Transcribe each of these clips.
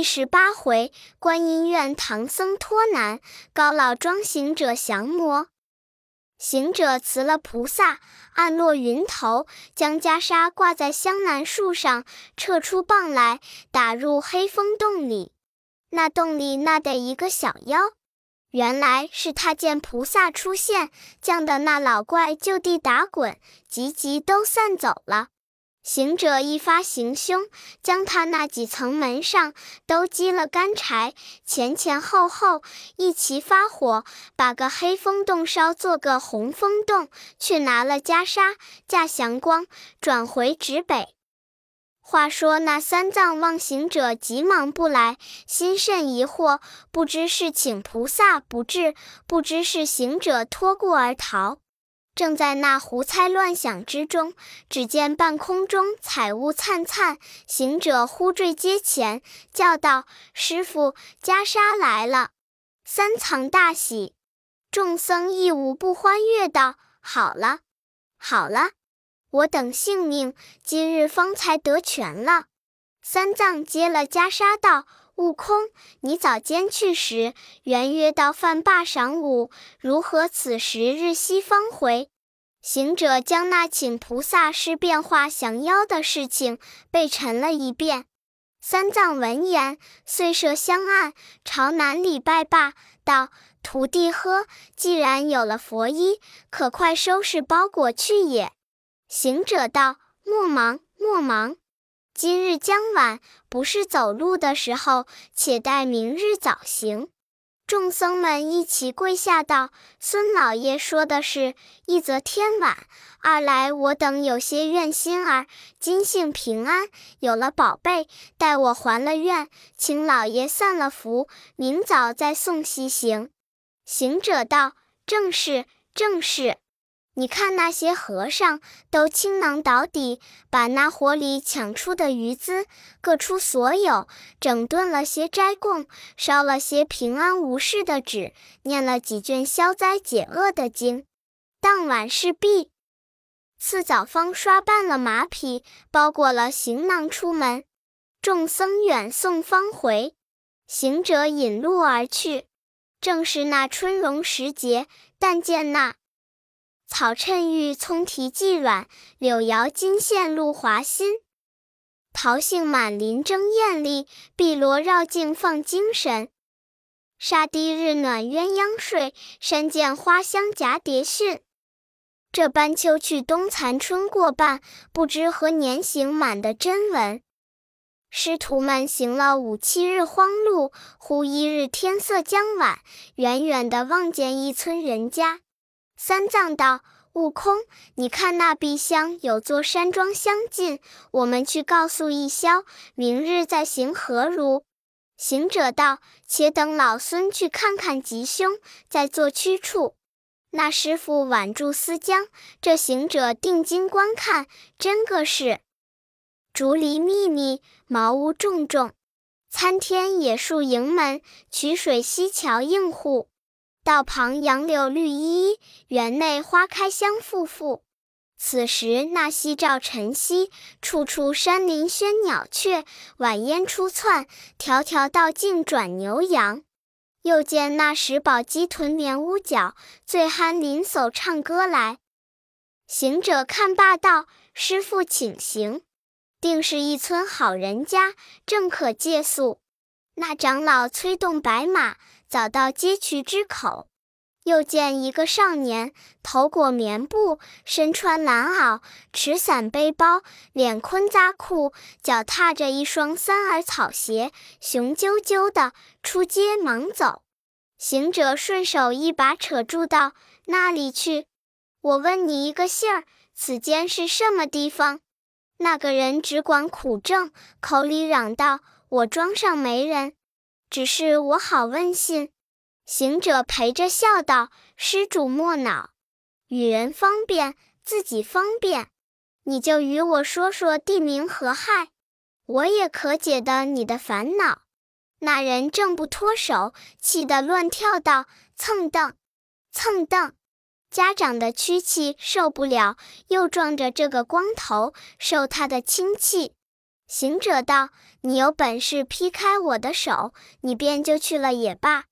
第十八回，观音院唐僧托难，高老庄行者降魔。行者辞了菩萨，暗落云头，将袈裟挂在香楠树上，撤出棒来，打入黑风洞里。那洞里那得一个小妖，原来是他见菩萨出现，降的那老怪就地打滚，急急都散走了。行者一发行凶，将他那几层门上都积了干柴，前前后后一齐发火，把个黑风洞烧做个红风洞，去拿了袈裟，驾祥光，转回直北。话说那三藏望行者急忙不来，心甚疑惑，不知是请菩萨不至，不知是行者托故而逃。正在那胡猜乱想之中，只见半空中彩雾灿灿，行者忽坠阶前，叫道：“师傅，袈裟来了！”三藏大喜，众僧亦无不欢悦道：“好了，好了，我等性命今日方才得全了。”三藏接了袈裟道。悟空，你早间去时，原约到饭罢晌午，如何此时日西方回？行者将那请菩萨施变化降妖的事情背陈了一遍。三藏闻言，遂设香案，朝南礼拜罢，道：“徒弟呵，既然有了佛衣，可快收拾包裹去也。”行者道：“莫忙，莫忙。”今日将晚，不是走路的时候，且待明日早行。众僧们一齐跪下道：“孙老爷说的是，一则天晚，二来我等有些愿心儿，今幸平安，有了宝贝，待我还了愿，请老爷散了福，明早再送西行。”行者道：“正是，正是。”你看那些和尚都倾囊倒底，把那火里抢出的鱼资各出所有，整顿了些斋供，烧了些平安无事的纸，念了几卷消灾解厄的经。当晚事毕，次早方刷办了马匹，包裹了行囊出门。众僧远送方回，行者引路而去。正是那春荣时节，但见那。草衬玉，葱提髻软；柳摇金线，露华新。桃杏满林争艳丽，碧螺绕境放精神。沙堤日暖鸳鸯睡，山涧花香蛱蝶讯。这般秋去冬残春过半，不知何年行满的真文。师徒们行了五七日荒路，忽一日天色将晚，远远的望见一村人家。三藏道：“悟空，你看那壁厢有座山庄相近，我们去告诉一宵，明日再行何如？”行者道：“且等老孙去看看吉凶，再做驱处。”那师傅挽住丝缰，这行者定睛观看，真个是竹篱密密，茅屋重重，参天野树迎门，曲水溪桥映户。道旁杨柳绿依依，园内花开香馥馥。此时那夕照晨曦，处处山林喧鸟雀，晚烟初窜，条条道径转牛羊。又见那石宝鸡屯帘屋角，醉酣林叟唱歌来。行者看罢道：“师傅请行，定是一村好人家，正可借宿。”那长老催动白马。早到街渠之口，又见一个少年，头裹棉布，身穿蓝袄，持伞背包，脸坤扎裤，脚踏着一双三耳草鞋，雄赳赳的出街忙走。行者顺手一把扯住道：“那里去？我问你一个信儿，此间是什么地方？”那个人只管苦挣，口里嚷道：“我庄上没人。”只是我好问信，行者陪着笑道：“施主莫恼，与人方便，自己方便。你就与我说说地名何害，我也可解得你的烦恼。”那人正不脱手，气得乱跳道：“蹭蹬，蹭蹬！家长的屈气受不了，又撞着这个光头，受他的亲气。”行者道：“你有本事劈开我的手，你便就去了也罢。”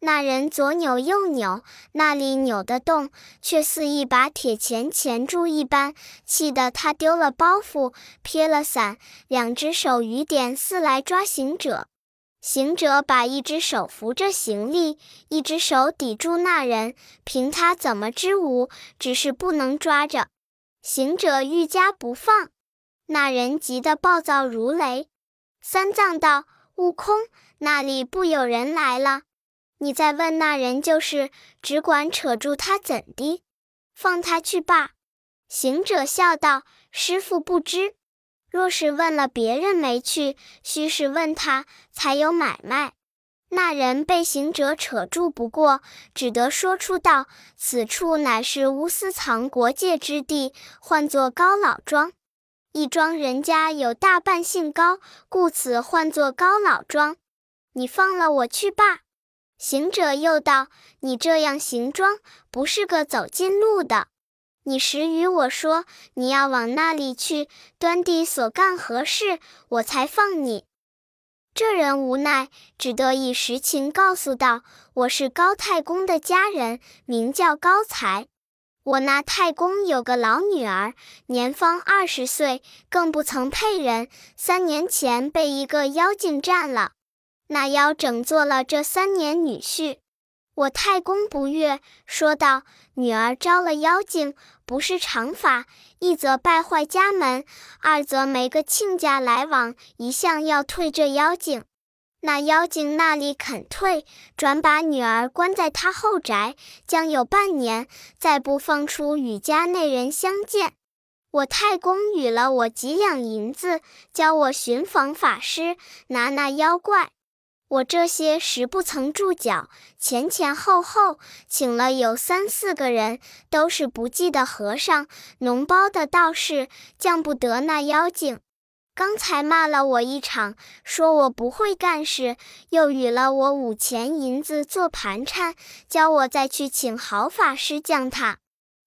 那人左扭右扭，那里扭得动，却似一把铁钳钳住一般，气得他丢了包袱，撇了伞，两只手雨点似来抓行者。行者把一只手扶着行李，一只手抵住那人，凭他怎么支吾，只是不能抓着。行者愈加不放。那人急得暴躁如雷，三藏道：“悟空，那里不有人来了？你再问那人就是，只管扯住他怎的？放他去罢。”行者笑道：“师傅不知，若是问了别人没去，须是问他才有买卖。”那人被行者扯住不过，只得说出道：“此处乃是乌斯藏国界之地，唤作高老庄。”一庄人家有大半姓高，故此唤作高老庄。你放了我去罢。行者又道：“你这样行装，不是个走近路的。你实与我说你要往那里去，端地所干何事，我才放你。”这人无奈，只得以实情告诉道：“我是高太公的家人，名叫高才。”我那太公有个老女儿，年方二十岁，更不曾配人。三年前被一个妖精占了，那妖整做了这三年女婿。我太公不悦，说道：“女儿招了妖精，不是常法，一则败坏家门，二则没个亲家来往，一向要退这妖精。”那妖精那里肯退，转把女儿关在他后宅，将有半年，再不放出与家内人相见。我太公与了我几两银子，教我寻访法师，拿那妖怪。我这些时不曾住脚，前前后后请了有三四个人，都是不济的和尚、脓包的道士，降不得那妖精。刚才骂了我一场，说我不会干事，又与了我五钱银子做盘缠，教我再去请好法师降他。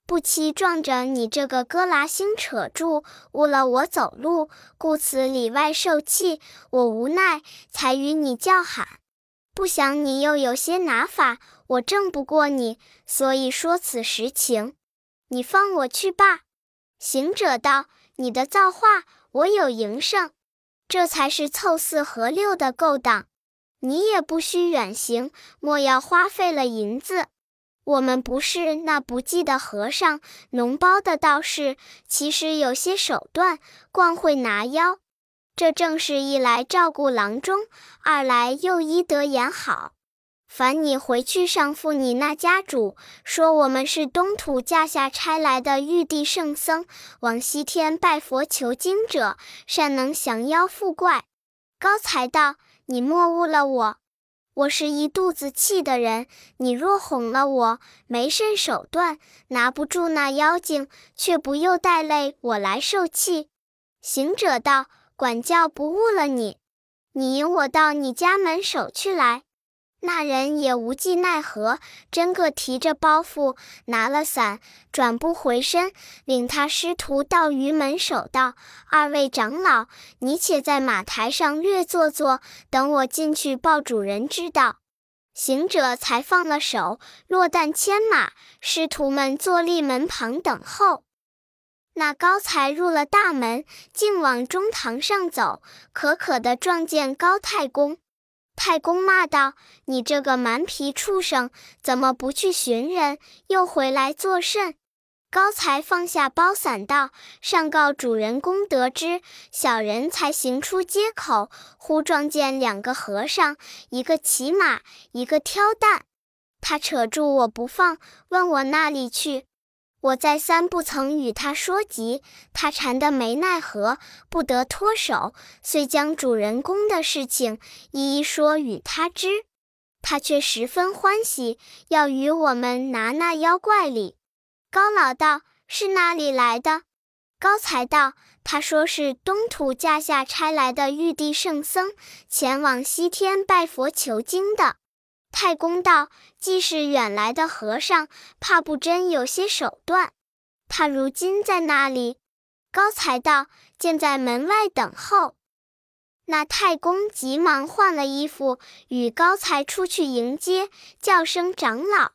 不期撞着你这个哥拉星扯住，误了我走路，故此里外受气。我无奈，才与你叫喊。不想你又有些拿法，我正不过你，所以说此实情。你放我去罢。行者道：“你的造化。”我有营生，这才是凑四合六的勾当。你也不需远行，莫要花费了银子。我们不是那不济的和尚、脓包的道士，其实有些手段，光会拿妖。这正是一来照顾郎中，二来又医得眼好。烦你回去上复你那家主，说我们是东土驾下差来的玉帝圣僧，往西天拜佛求经者，善能降妖伏怪。高才道：“你莫误了我，我是一肚子气的人。你若哄了我，没甚手段，拿不住那妖精，却不又带累我来受气。”行者道：“管教不误了你，你引我到你家门首去来。”那人也无计奈何，真个提着包袱，拿了伞，转不回身，领他师徒到于门首道：“二位长老，你且在马台上略坐坐，等我进去报主人知道。”行者才放了手，落担牵马，师徒们坐立门旁等候。那高才入了大门，竟往中堂上走，可可的撞见高太公。太公骂道：“你这个蛮皮畜生，怎么不去寻人，又回来作甚？”高才放下包伞道：“上告主人公得知，小人才行出街口，忽撞见两个和尚，一个骑马，一个挑担。他扯住我不放，问我那里去。”我再三不曾与他说及，他缠得没奈何，不得脱手，遂将主人公的事情一一说与他知。他却十分欢喜，要与我们拿那妖怪礼。高老道是哪里来的？高才道，他说是东土驾下差来的玉帝圣僧，前往西天拜佛求经的。太公道：“既是远来的和尚，怕不真有些手段。他如今在哪里？”高才道：“见在门外等候。”那太公急忙换了衣服，与高才出去迎接，叫声长老。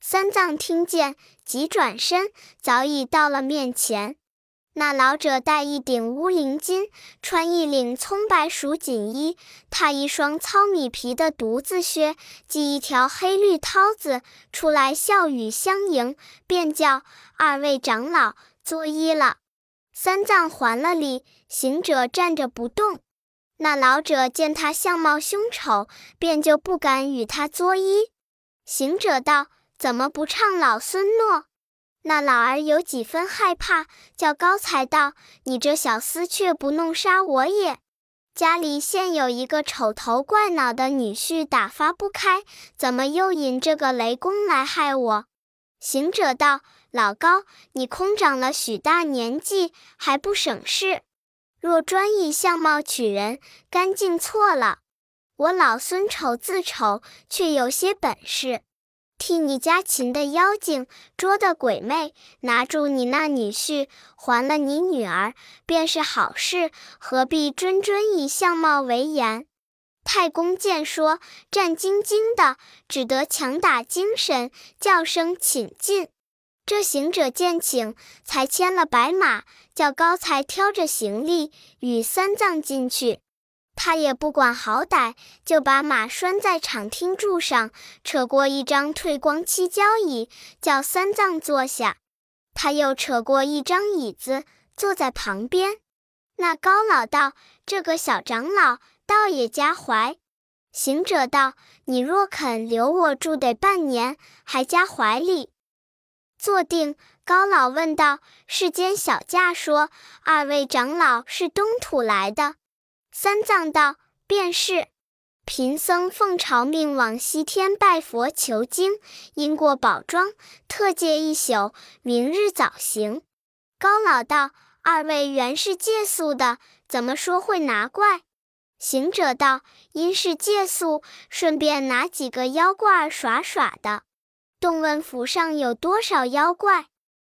三藏听见，急转身，早已到了面前。那老者戴一顶乌绫巾，穿一领葱白鼠锦衣，踏一双糙米皮的独子靴，系一条黑绿绦子，出来笑语相迎，便叫二位长老作揖了。三藏还了礼，行者站着不动。那老者见他相貌凶丑，便就不敢与他作揖。行者道：“怎么不唱老孙诺？”那老儿有几分害怕，叫高才道：“你这小厮却不弄杀我也！家里现有一个丑头怪脑的女婿，打发不开，怎么又引这个雷公来害我？”行者道：“老高，你空长了许大年纪，还不省事。若专以相貌取人，干净错了。我老孙丑自丑，却有些本事。”替你家擒的妖精，捉的鬼魅，拿住你那女婿，还了你女儿，便是好事。何必谆谆以相貌为言？太公见说，战兢兢的，只得强打精神，叫声请进。这行者见请，才牵了白马，叫高才挑着行李，与三藏进去。他也不管好歹，就把马拴在场厅柱上，扯过一张褪光漆交椅，叫三藏坐下。他又扯过一张椅子，坐在旁边。那高老道：“这个小长老倒也加怀。”行者道：“你若肯留我住得半年，还加怀里。”坐定，高老问道：“世间小驾说，二位长老是东土来的？”三藏道：“便是，贫僧奉朝命往西天拜佛求经，因过宝庄，特借一宿，明日早行。”高老道：“二位原是借宿的，怎么说会拿怪？”行者道：“因是借宿，顺便拿几个妖怪耍耍的。动问府上有多少妖怪？”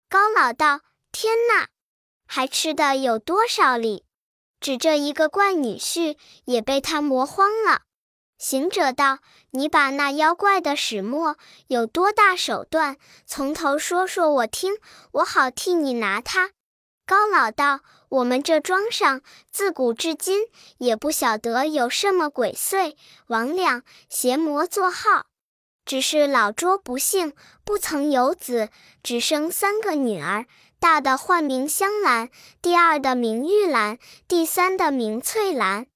高老道：“天哪，还吃的有多少里？”指这一个怪女婿，也被他磨慌了。行者道：“你把那妖怪的始末有多大手段，从头说说我听，我好替你拿他。”高老道：“我们这庄上自古至今，也不晓得有什么鬼祟、魍魉、邪魔作号。只是老拙不幸，不曾有子，只生三个女儿。”大的唤名香兰，第二的名玉兰，第三的名翠兰。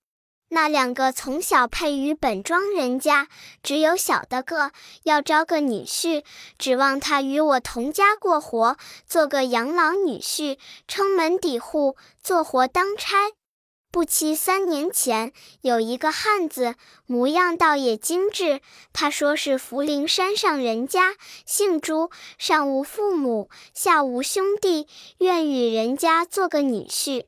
那两个从小配于本庄人家，只有小的个要招个女婿，指望他与我同家过活，做个养老女婿，撑门抵户，做活当差。不期三年前，有一个汉子，模样倒也精致。他说是福陵山上人家，姓朱，上无父母，下无兄弟，愿与人家做个女婿。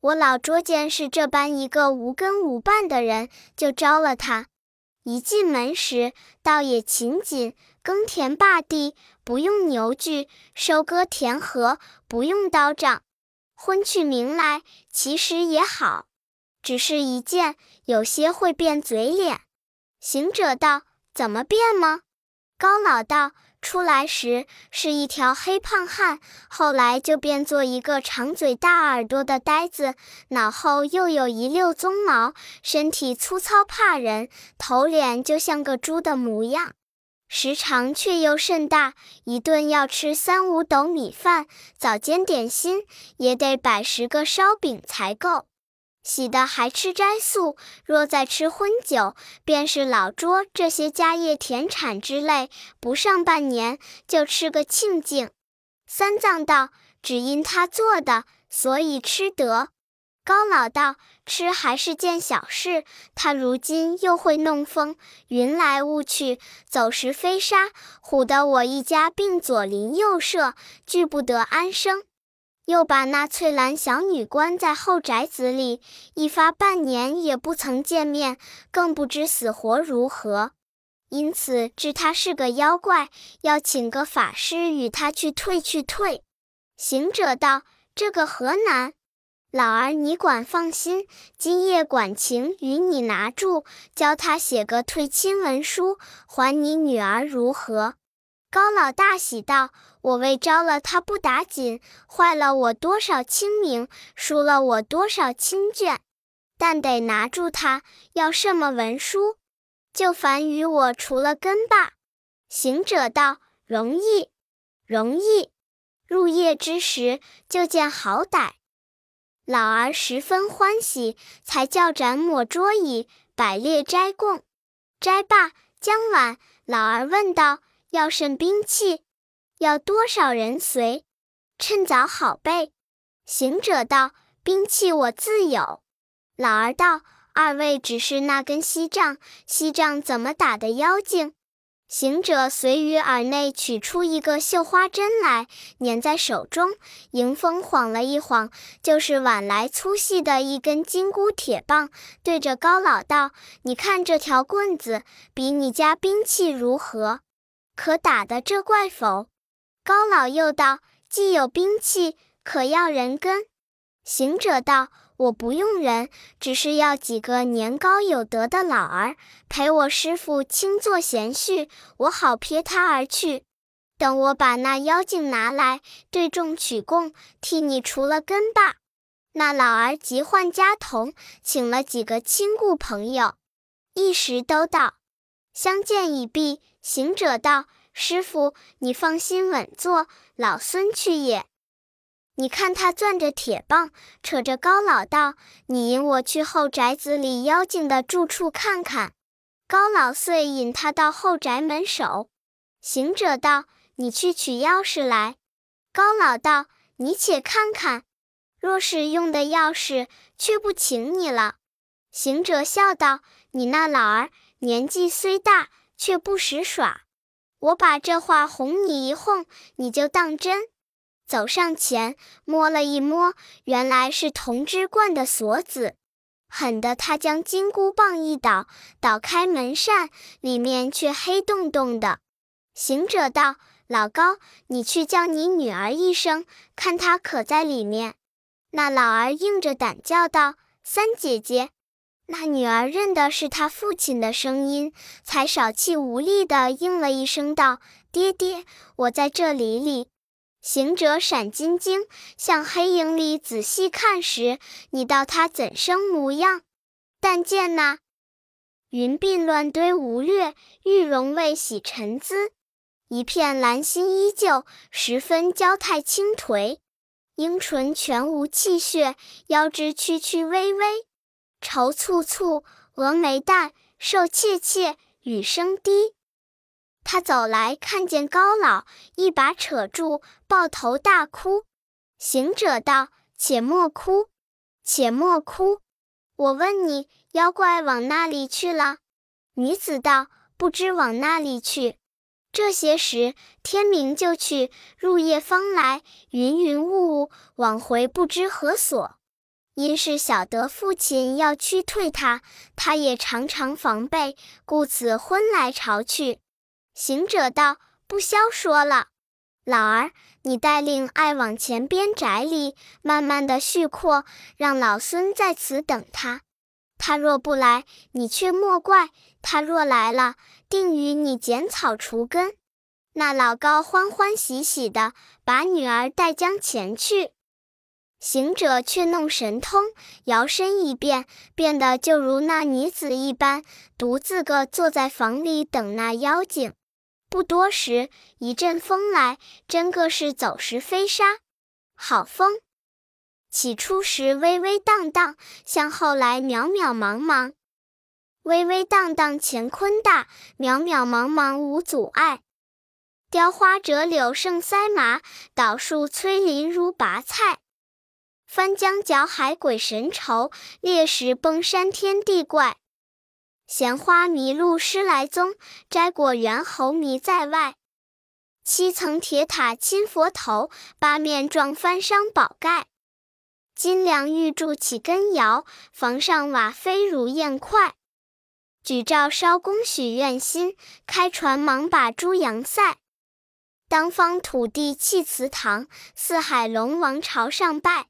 我老捉见是这般一个无根无伴的人，就招了他。一进门时，倒也勤谨，耕田耙地不用牛具，收割田禾不用刀杖。昏去名来，其实也好，只是一见有些会变嘴脸。行者道：“怎么变吗？”高老道：“出来时是一条黑胖汉，后来就变作一个长嘴大耳朵的呆子，脑后又有一溜鬃毛，身体粗糙怕人，头脸就像个猪的模样。”时长却又甚大，一顿要吃三五斗米饭，早间点心也得百十个烧饼才够。喜的还吃斋素，若再吃荤酒，便是老捉这些家业田产之类，不上半年就吃个清净。三藏道：“只因他做的，所以吃得。”高老道：“吃还是件小事，他如今又会弄风，云来雾去，走石飞沙，唬得我一家并左邻右舍，俱不得安生。又把那翠兰小女关在后宅子里，一发半年也不曾见面，更不知死活如何。因此知他是个妖怪，要请个法师与他去退去退。”行者道：“这个何难？”老儿你管放心，今夜管情与你拿住，教他写个退亲文书，还你女儿如何？”高老大喜道：“我为招了他不打紧，坏了我多少清明，输了我多少亲眷，但得拿住他。要什么文书？就烦与我除了根罢。”行者道：“容易，容易。入夜之时，就见好歹。”老儿十分欢喜，才叫盏抹桌椅，摆列斋供。斋罢，将晚，老儿问道：“要甚兵器？要多少人随？趁早好备。”行者道：“兵器我自有。”老儿道：“二位只是那根锡杖，锡杖怎么打的妖精？”行者随于耳内取出一个绣花针来，捻在手中，迎风晃了一晃，就是碗来粗细的一根金箍铁棒，对着高老道：“你看这条棍子，比你家兵器如何？可打得这怪否？”高老又道：“既有兵器，可要人跟？”行者道。我不用人，只是要几个年高有德的老儿陪我师傅轻坐闲叙，我好撇他而去。等我把那妖精拿来，对众取供，替你除了根吧。那老儿急唤家童，请了几个亲故朋友，一时都到。相见已毕，行者道：“师傅，你放心稳坐，老孙去也。”你看他攥着铁棒，扯着高老道：“你引我去后宅子里妖精的住处看看。”高老遂引他到后宅门首。行者道：“你去取钥匙来。”高老道：“你且看看，若是用的钥匙，却不请你了。”行者笑道：“你那老儿年纪虽大，却不识耍。我把这话哄你一哄，你就当真。”走上前摸了一摸，原来是铜枝罐的锁子。狠的他将金箍棒一倒，倒开门扇，里面却黑洞洞的。行者道：“老高，你去叫你女儿一声，看她可在里面。”那老儿应着胆叫道：“三姐姐。”那女儿认的是他父亲的声音，才少气无力的应了一声道：“爹爹，我在这里里。”行者闪金睛，向黑影里仔细看时，你道他怎生模样？但见那云鬓乱堆无略，玉容未洗尘姿，一片兰心依旧，十分娇态轻颓。樱唇全无气血，腰肢曲曲微微，愁蹙蹙，蛾眉淡，瘦怯怯，语声低。他走来，看见高老，一把扯住，抱头大哭。行者道：“且莫哭，且莫哭。我问你，妖怪往那里去了？”女子道：“不知往那里去。这些时，天明就去，入夜方来，云云雾雾，往回不知何所。因是晓得父亲要驱退他，他也常常防备，故此昏来朝去。”行者道：“不消说了，老儿，你带领爱往前边宅里，慢慢的续阔，让老孙在此等他。他若不来，你却莫怪；他若来了，定与你剪草除根。”那老高欢欢喜喜的把女儿带将前去，行者却弄神通，摇身一变，变得就如那女子一般，独自个坐在房里等那妖精。不多时，一阵风来，真个是走石飞沙，好风。起初时微微荡荡，向后来渺渺茫茫。微微荡荡乾坤大，渺渺茫茫无阻碍。雕花折柳胜塞马，倒树摧林如拔菜。翻江搅海鬼神愁，裂石崩山天地怪。闲花迷路失来踪，摘果猿猴迷在外。七层铁塔亲佛头，八面撞翻伤宝盖。金梁玉柱起根摇，房上瓦飞如燕快。举照烧宫许愿心，开船忙把猪羊赛。当方土地砌祠堂，四海龙王朝上拜。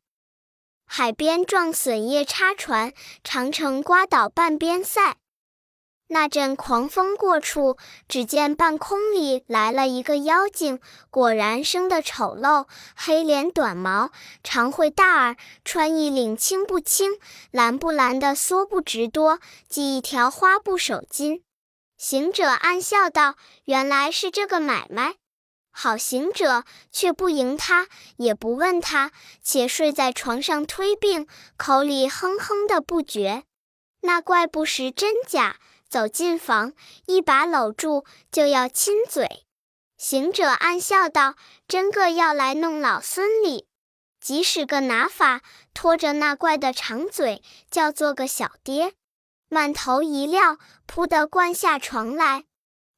海边撞笋叶插船，长城刮倒半边塞。那阵狂风过处，只见半空里来了一个妖精，果然生得丑陋，黑脸短毛，长喙大耳，穿一领青不青、蓝不蓝的梭布直多，系一条花布手巾。行者暗笑道：“原来是这个买卖。”好行者却不迎他，也不问他，且睡在床上推病，口里哼哼的不绝。那怪不识真假。走进房，一把搂住，就要亲嘴。行者暗笑道：“真个要来弄老孙哩！”即使个拿法，拖着那怪的长嘴，叫做个小爹。满头一撂，扑的灌下床来。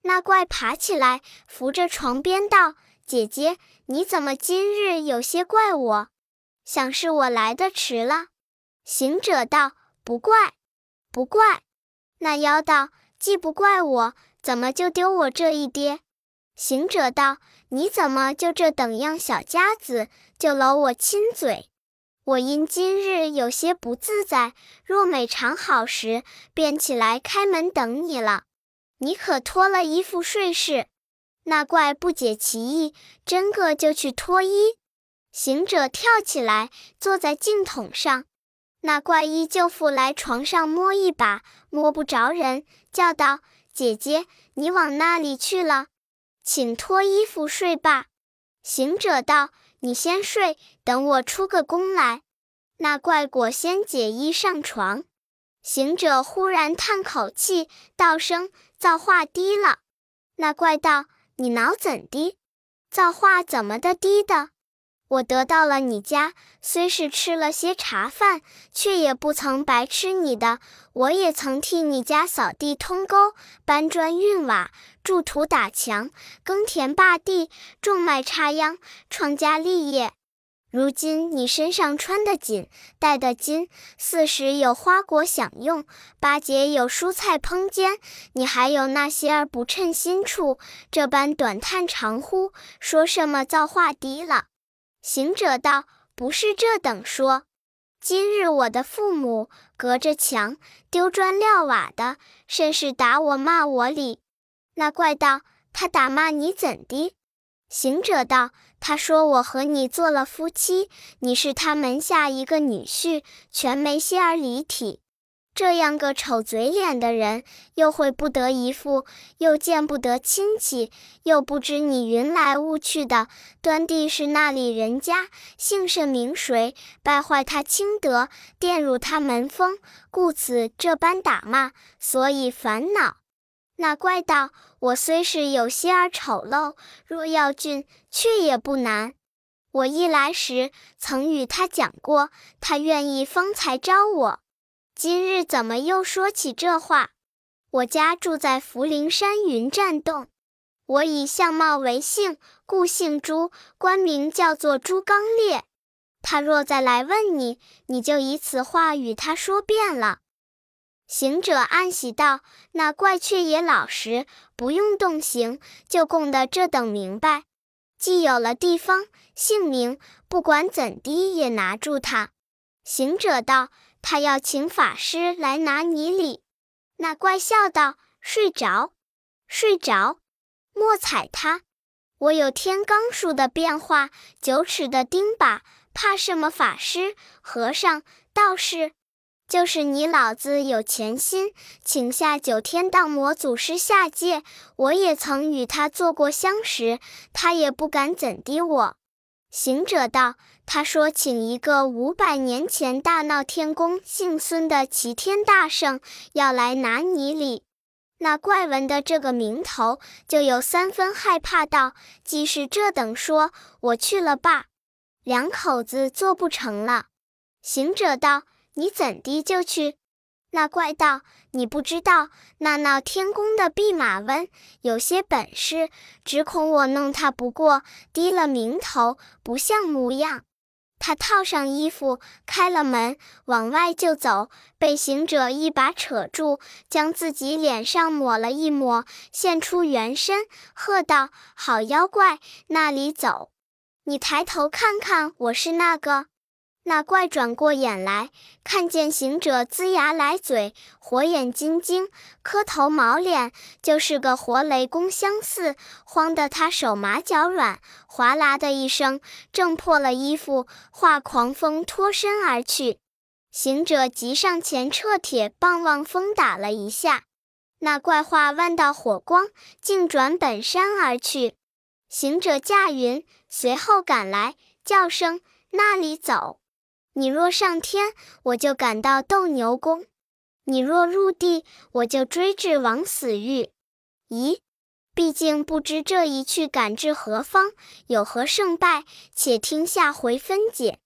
那怪爬起来，扶着床边道：“姐姐，你怎么今日有些怪我？想是我来的迟了。”行者道：“不怪，不怪。”那妖道：“既不怪我，怎么就丢我这一爹？”行者道：“你怎么就这等样小家子，就搂我亲嘴？我因今日有些不自在，若每常好时，便起来开门等你了。你可脱了衣服睡是？”那怪不解其意，真个就去脱衣。行者跳起来，坐在镜筒上。那怪医舅父来床上摸一把，摸不着人，叫道：“姐姐，你往那里去了？请脱衣服睡吧。”行者道：“你先睡，等我出个宫来。”那怪果先解衣上床。行者忽然叹口气，道声：“造化低了。”那怪道：“你恼怎的？造化怎么的低的？”我得到了你家，虽是吃了些茶饭，却也不曾白吃你的。我也曾替你家扫地通沟、搬砖运瓦、筑土打墙、耕田耙地、种麦插秧，创家立业。如今你身上穿的锦，戴的金，四时有花果享用，八节有蔬菜烹煎，你还有那些儿不称心处，这般短叹长呼，说什么造化低了？行者道：“不是这等说，今日我的父母隔着墙丢砖撂瓦的，甚是打我骂我哩。”那怪道：“他打骂你怎的？”行者道：“他说我和你做了夫妻，你是他门下一个女婿，全没些儿离体。”这样个丑嘴脸的人，又会不得一副，又见不得亲戚，又不知你云来雾去的，端地是那里人家，姓甚名谁，败坏他清德，玷辱他门风，故此这般打骂，所以烦恼。那怪道：我虽是有些儿丑陋，若要俊，却也不难。我一来时，曾与他讲过，他愿意方才招我。今日怎么又说起这话？我家住在福陵山云栈洞，我以相貌为姓，故姓朱，官名叫做朱刚烈。他若再来问你，你就以此话与他说遍了。行者暗喜道：“那怪却也老实，不用动刑，就供得这等明白。既有了地方、姓名，不管怎的也拿住他。”行者道。他要请法师来拿你礼，那怪笑道：“睡着，睡着，莫踩他。我有天罡术的变化，九尺的钉耙，怕什么法师、和尚、道士？就是你老子有钱心，请下九天荡魔祖师下界，我也曾与他做过相识，他也不敢怎的我。”行者道。他说：“请一个五百年前大闹天宫、姓孙的齐天大圣要来拿你礼。”那怪闻的这个名头，就有三分害怕，道：“既是这等说，我去了罢。”两口子做不成了。行者道：“你怎地就去？”那怪道：“你不知道，那闹天宫的弼马温有些本事，只恐我弄他不过，低了名头，不像模样。”他套上衣服，开了门，往外就走，被行者一把扯住，将自己脸上抹了一抹，现出原身，喝道：“好妖怪，那里走？你抬头看看，我是那个。”那怪转过眼来，看见行者龇牙咧嘴，火眼金睛，磕头毛脸，就是个活雷公相似，慌得他手麻脚软，哗啦的一声，挣破了衣服，化狂风脱身而去。行者急上前撤铁棒望风打了一下，那怪化万道火光，竟转本山而去。行者驾云随后赶来，叫声：“那里走？”你若上天，我就赶到斗牛宫；你若入地，我就追至王死狱。咦，毕竟不知这一去赶至何方，有何胜败？且听下回分解。